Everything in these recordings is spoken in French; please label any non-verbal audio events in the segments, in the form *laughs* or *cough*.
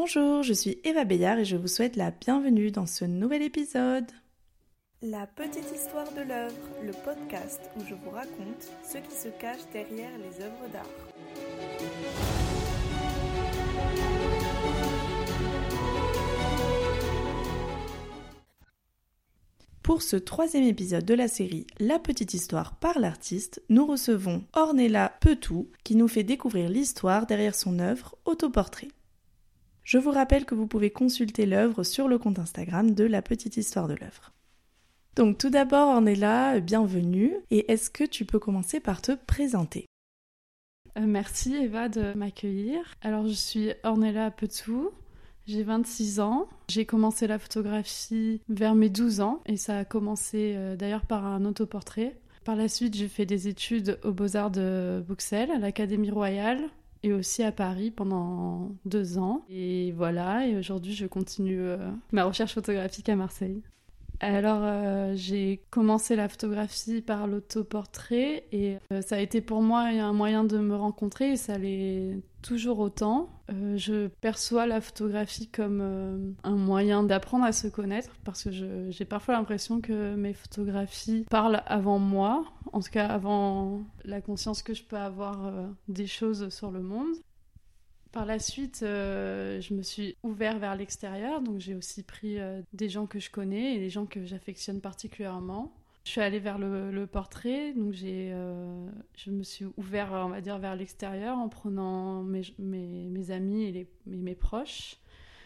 Bonjour, je suis Eva Bayard et je vous souhaite la bienvenue dans ce nouvel épisode. La petite histoire de l'œuvre, le podcast où je vous raconte ce qui se cache derrière les œuvres d'art. Pour ce troisième épisode de la série La petite histoire par l'artiste, nous recevons Ornella Petou qui nous fait découvrir l'histoire derrière son œuvre Autoportrait. Je vous rappelle que vous pouvez consulter l'œuvre sur le compte Instagram de La petite histoire de l'œuvre. Donc tout d'abord Ornella, bienvenue et est-ce que tu peux commencer par te présenter? Euh, Merci Eva de m'accueillir. Alors je suis Ornella Petou, j'ai 26 ans. J'ai commencé la photographie vers mes 12 ans et ça a commencé euh, d'ailleurs par un autoportrait. Par la suite, j'ai fait des études aux Beaux-Arts de Bruxelles, à l'Académie Royale et aussi à Paris pendant deux ans. Et voilà, et aujourd'hui, je continue euh, ma recherche photographique à Marseille. Alors, euh, j'ai commencé la photographie par l'autoportrait et euh, ça a été pour moi un moyen de me rencontrer et ça l'est toujours autant. Euh, je perçois la photographie comme un moyen d'apprendre à se connaître parce que j'ai parfois l'impression que mes photographies parlent avant moi, en tout cas avant la conscience que je peux avoir des choses sur le monde. Par la suite, euh, je me suis ouvert vers l'extérieur, donc j'ai aussi pris euh, des gens que je connais et des gens que j'affectionne particulièrement. Je suis allée vers le, portrait, donc j'ai, euh, je me suis ouvert, on va dire, vers l'extérieur en prenant mes, amis et les, mes, proches.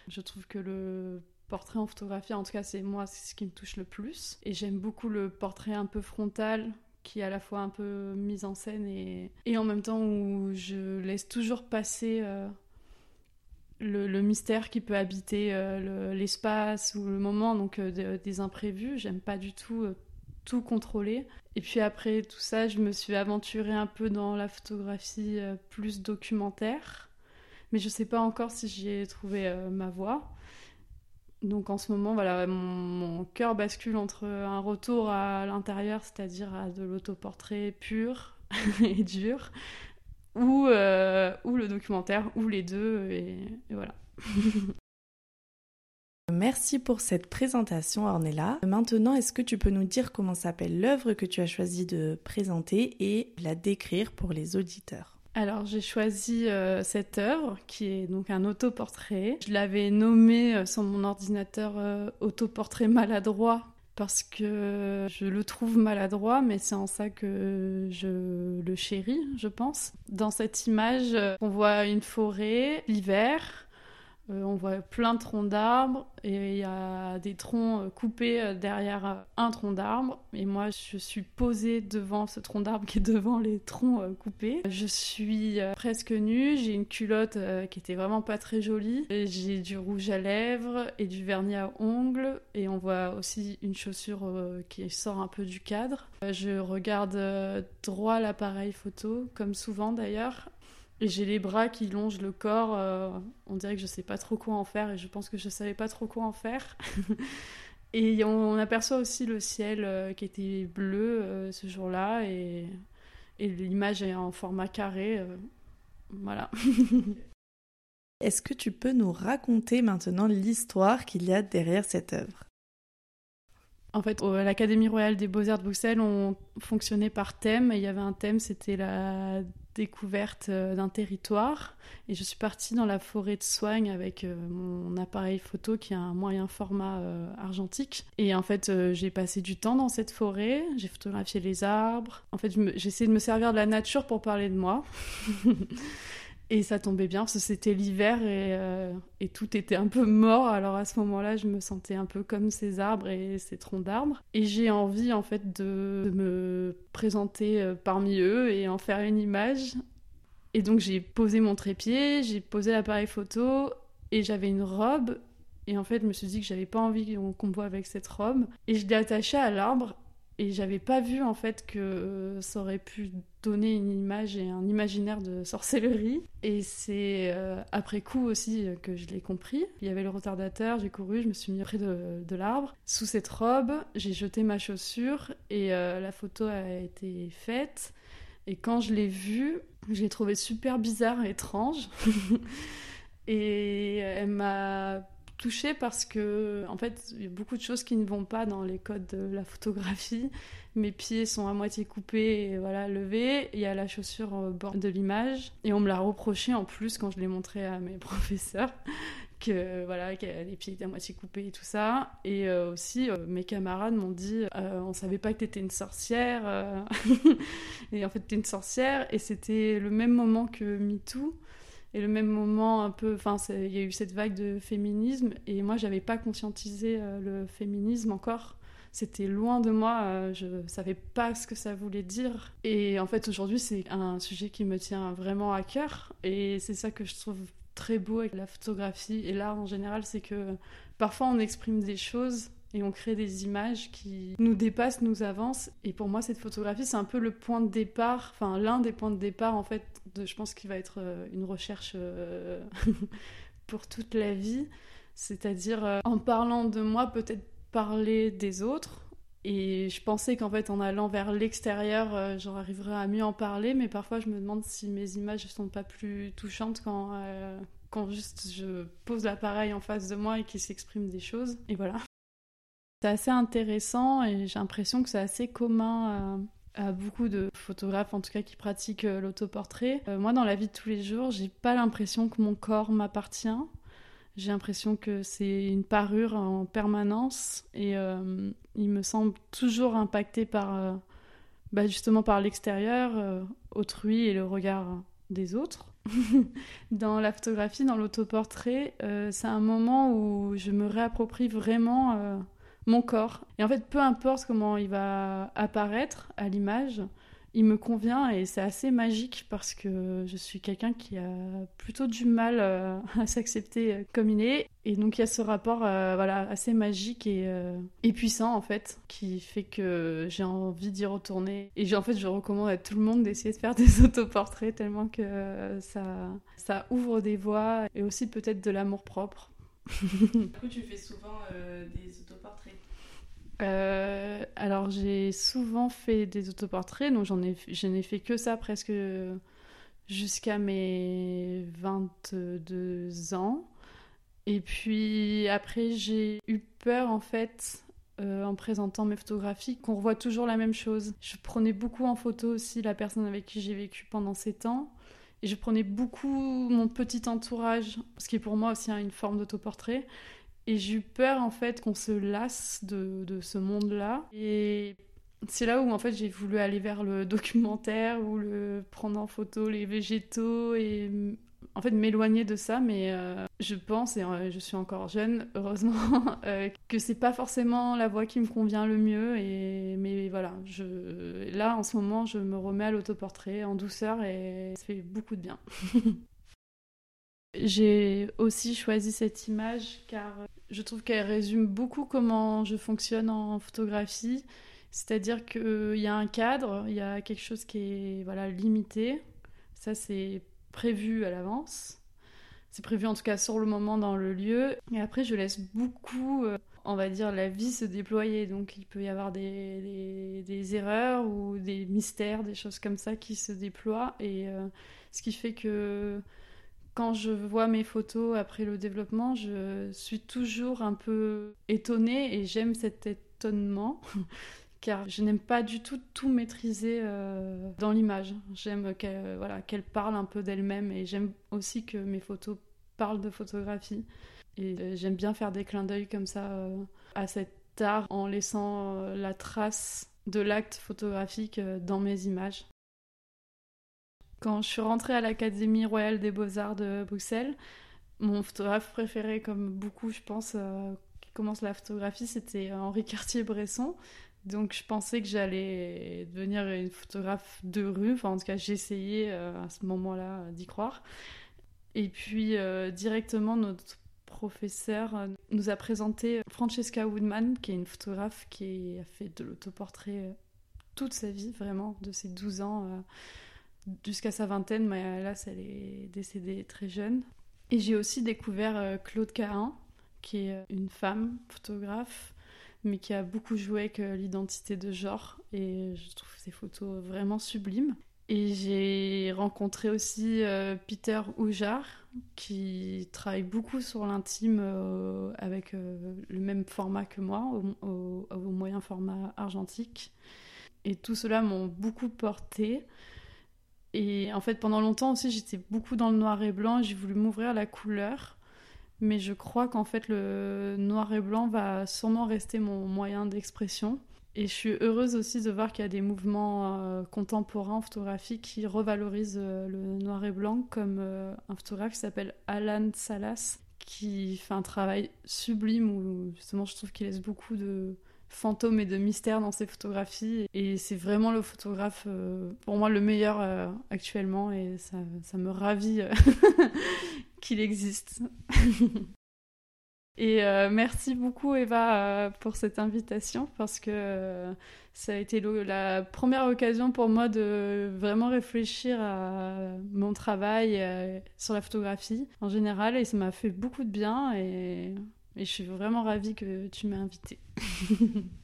Je trouve que le portrait en photographie, en tout cas, c'est moi, c'est ce qui me touche le plus. Et j'aime beaucoup le portrait un peu frontal, qui est à la fois un peu mise en scène et, et en même temps où je laisse toujours passer euh, le, mystère qui peut habiter euh, l'espace ou le moment, donc euh, des imprévus. J'aime pas du tout tout contrôler. Et puis après tout ça, je me suis aventurée un peu dans la photographie plus documentaire, mais je sais pas encore si j'y ai trouvé ma voie. Donc en ce moment, voilà, mon, cœur bascule entre un retour à l'intérieur, c'est-à-dire à de l'autoportrait pur *laughs* et dur, ou, euh, ou le documentaire, ou les deux, et, voilà. *laughs* Merci pour cette présentation, Ornella. Maintenant, est-ce que tu peux nous dire comment s'appelle l'œuvre que tu as choisi de présenter et la décrire pour les auditeurs? Alors j'ai choisi euh, cette œuvre qui est donc un autoportrait. Je l'avais nommé euh, sur mon ordinateur euh, autoportrait maladroit parce que je le trouve maladroit, mais c'est en ça que je le chéris, je pense. Dans cette image, on voit une forêt, l'hiver, euh, on voit plein de troncs d'arbres et il y a des troncs euh, coupés euh, derrière un tronc d'arbre. Et moi, je suis posée devant ce tronc d'arbre qui est devant les troncs coupés. Je suis presque nue, j'ai une culotte qui était vraiment pas très jolie. J'ai du rouge à lèvres et du vernis à ongles. Et on voit aussi une chaussure qui sort un peu du cadre. Je regarde droit l'appareil photo, comme souvent d'ailleurs, et j'ai les bras qui longent le corps. Euh, on dirait que je sais pas trop quoi en faire et je pense que je savais pas trop quoi en faire. *laughs* et on, aperçoit aussi le ciel euh, qui était bleu euh, ce jour-là et, et l'image est en format carré. voilà. *laughs* Est-ce que tu peux nous raconter maintenant l'histoire qu'il y a derrière cette œuvre? En fait, à l'Académie royale des beaux-arts de Bruxelles, on fonctionnait par thème. Il y avait un thème, c'était la découverte euh, d'un territoire. Et je suis partie dans la forêt de Soigne avec euh, mon appareil photo qui a un moyen format euh, argentique. Et en fait j'ai passé du temps dans cette forêt, j'ai photographié les arbres, en fait j'ai essayé de me servir de la nature pour parler de moi *laughs* Et ça tombait bien parce que c'était l'hiver euh, et, tout était un peu mort. Alors à ce moment-là, je me sentais un peu comme ces arbres et ces troncs d'arbres. Et j'ai envie en fait de, me présenter euh, parmi eux et en faire une image. Et donc j'ai posé mon trépied, j'ai posé l'appareil photo et j'avais une robe. Et en fait, je me suis dit que j'avais pas envie qu'on me avec cette robe. Et je l'ai attachée à l'arbre et j'avais pas vu en fait que euh, ça aurait pu donner une image et un imaginaire de sorcellerie. Et c'est euh, après coup aussi que je l'ai compris. Il y avait le retardateur, j'ai couru, je me suis mis près de, l'arbre. Sous cette robe, j'ai jeté ma chaussure et euh, la photo a été faite. Et quand je l'ai vue, je l'ai trouvée super bizarre et étrange. *laughs* Et elle m'a touchée parce que, en fait, il y a beaucoup de choses qui ne vont pas dans les codes de la photographie. Mes pieds sont à moitié coupés et voilà, levés. Il y a la chaussure au bord de l'image. Et on me l'a reproché en plus quand je l'ai montré à mes *laughs* professeurs que voilà les pieds étaient à moitié coupés et tout ça et euh, aussi euh, mes camarades m'ont dit euh, on savait pas que t'étais une sorcière *laughs* et en fait t'es une sorcière et c'était le même moment que MeToo et le même moment un peu enfin il y a eu cette vague de féminisme et moi j'avais pas conscientisé le féminisme encore c'était loin de moi, je savais pas ce que ça voulait dire. Et en fait, aujourd'hui, c'est un sujet qui me tient vraiment à cœur. Et c'est ça que je trouve très beau avec la photographie et l'art en général, c'est que parfois on exprime des choses et on crée des images qui nous dépassent, nous avancent. Et pour moi, cette photographie, c'est un peu le point de départ, enfin l'un des points de départ en fait, de, je pense qu'il va être euh, une recherche euh, *laughs* pour toute la vie. C'est-à-dire, euh, en parlant de moi, peut-être parler des autres, et je pensais qu'en fait, en allant vers l'extérieur, euh, j'en arriverais à mieux en parler, mais parfois je me demande si mes images ne sont pas plus touchantes quand, quand juste je pose l'appareil en face de moi et qu'il s'exprime des choses. Et voilà. C'est assez intéressant et j'ai l'impression que c'est assez commun à, à, beaucoup de photographes, en tout cas qui pratiquent euh, l'autoportrait. moi, dans la vie de tous les jours, j'ai pas l'impression que mon corps m'appartient. J'ai l'impression que c'est une parure en permanence et euh, il me semble toujours impacté par, euh, bah justement par l'extérieur, euh, autrui et le regard des autres. *laughs* dans la photographie, dans l'autoportrait, c'est un moment où je me réapproprie vraiment mon corps. Et en fait, peu importe comment il va apparaître à l'image, il me convient et c'est assez magique parce que je suis quelqu'un qui a plutôt du mal euh, *laughs* à s'accepter euh, comme il est. Et donc il y a ce rapport euh, voilà, assez magique et, et, puissant en fait qui fait que j'ai envie d'y retourner. Et en fait je recommande à tout le monde d'essayer de faire *laughs* des autoportraits tellement que ça, ça ouvre des voies et aussi peut-être de l'amour propre. Du coup tu fais souvent des autoportraits euh, alors j'ai souvent fait des autoportraits, donc j'en ai, je n'ai fait que ça presque jusqu'à mes 22 ans. Et puis après j'ai eu peur en fait euh, en présentant mes photographies qu'on revoit toujours la même chose. Je prenais beaucoup en photo aussi la personne avec qui j'ai vécu pendant 7 ans. Et je prenais beaucoup mon petit entourage, ce qui est pour moi aussi une forme d'autoportrait. Et j'ai eu peur en fait qu'on se lasse de, de ce monde-là. Et c'est là où en fait j'ai voulu aller vers le *laughs* documentaire ou le prendre en photo les végétaux et en fait m'éloigner de ça. Mais euh, je pense, et euh, je suis encore jeune, *laughs* heureusement, euh, que c'est pas forcément la voie qui me convient le mieux. Et mais voilà, je là en ce moment je me remets à l'autoportrait en douceur et ça fait beaucoup de bien. *laughs* J'ai aussi choisi cette image car je trouve qu'elle résume beaucoup comment je fonctionne en photographie. C'est-à-dire qu'il y a un cadre, il y a quelque chose qui est voilà, limité. Ça, c'est prévu à l'avance. C'est prévu en tout cas sur le moment dans le lieu. Et après, je laisse beaucoup, euh, on va dire, la vie se déployer. Donc, il peut y avoir des, des, erreurs ou des mystères, des choses comme ça qui se déploient. Et euh, ce qui fait que quand je vois mes photos après le développement, je suis toujours un peu étonnée et j'aime cet étonnement *laughs* car je n'aime pas du tout tout maîtriser euh, dans l'image. J'aime qu'elle voilà, qu'elle parle un peu d'elle-même et j'aime aussi que mes photos parlent de photographie. Et euh, j'aime bien faire des clins d'œil comme ça euh, à cet art en laissant la trace de l'acte photographique dans mes images. Quand je suis rentrée à l'Académie royale des beaux-arts de Bruxelles, mon photographe préféré, comme beaucoup, je pense, qui commence la photographie, c'était Henri Cartier-Bresson. Donc je pensais que j'allais devenir une photographe de rue. Enfin, en tout cas, j'essayais euh, à ce moment-là d'y croire. Et puis euh, directement, notre professeur nous a présenté Francesca Woodman, qui est une photographe qui a fait de l'autoportrait toute sa vie, vraiment, de ses 12 ans jusqu'à sa vingtaine, mais hélas, elle est décédée très jeune. Et j'ai aussi découvert euh, Claude Cahin, qui est euh, une femme photographe, mais qui a beaucoup joué avec euh, l'identité de genre, et je trouve ses photos vraiment sublimes. Et j'ai rencontré aussi Peter Oujar, qui travaille beaucoup sur l'intime euh, avec euh, le même format que moi, au, moyen format argentique. Et tout cela m'ont beaucoup porté. Et en fait, pendant longtemps aussi, j'étais beaucoup dans le noir et blanc. J'ai voulu m'ouvrir à la couleur. Mais je crois qu'en fait, le noir et blanc va sûrement rester mon moyen d'expression. Et je suis heureuse aussi de voir qu'il y a des mouvements euh, contemporains en photographie qui revalorisent euh, le noir et blanc, comme euh, un photographe qui s'appelle Alan Salas, qui fait un travail sublime où justement je trouve qu'il laisse beaucoup de fantômes et de mystères dans ses photographies. Et c'est vraiment le photographe, pour moi, le meilleur actuellement, et ça, me ravit *laughs* qu'il existe. *laughs* Et euh, merci beaucoup Eva euh, pour cette invitation parce que euh, ça a été la première occasion pour moi de vraiment réfléchir à mon travail sur la photographie en général et ça m'a fait beaucoup de bien et, et je suis vraiment ravie que tu m'aies invitée. *laughs*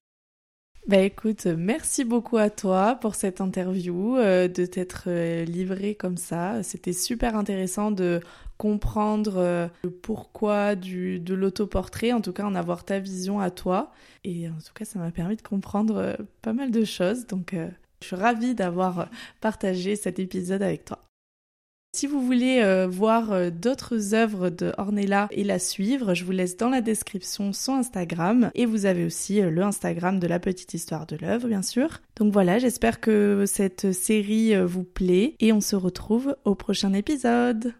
Bah écoute, merci beaucoup à toi pour cette interview, euh, de t'être euh, livré comme ça. C'était super intéressant de comprendre euh, le pourquoi du, de l'autoportrait, en tout cas en avoir ta vision à toi. Et en tout cas, ça m'a permis de comprendre pas mal de choses. Donc je suis ravie d'avoir partagé cet épisode avec toi. Si vous voulez euh, voir euh, d'autres œuvres de Ornella et la suivre, je vous laisse dans la description son Instagram et vous avez aussi euh, le Instagram de la petite histoire de l'œuvre bien sûr. Donc voilà, j'espère que cette série vous plaît et on se retrouve au prochain épisode.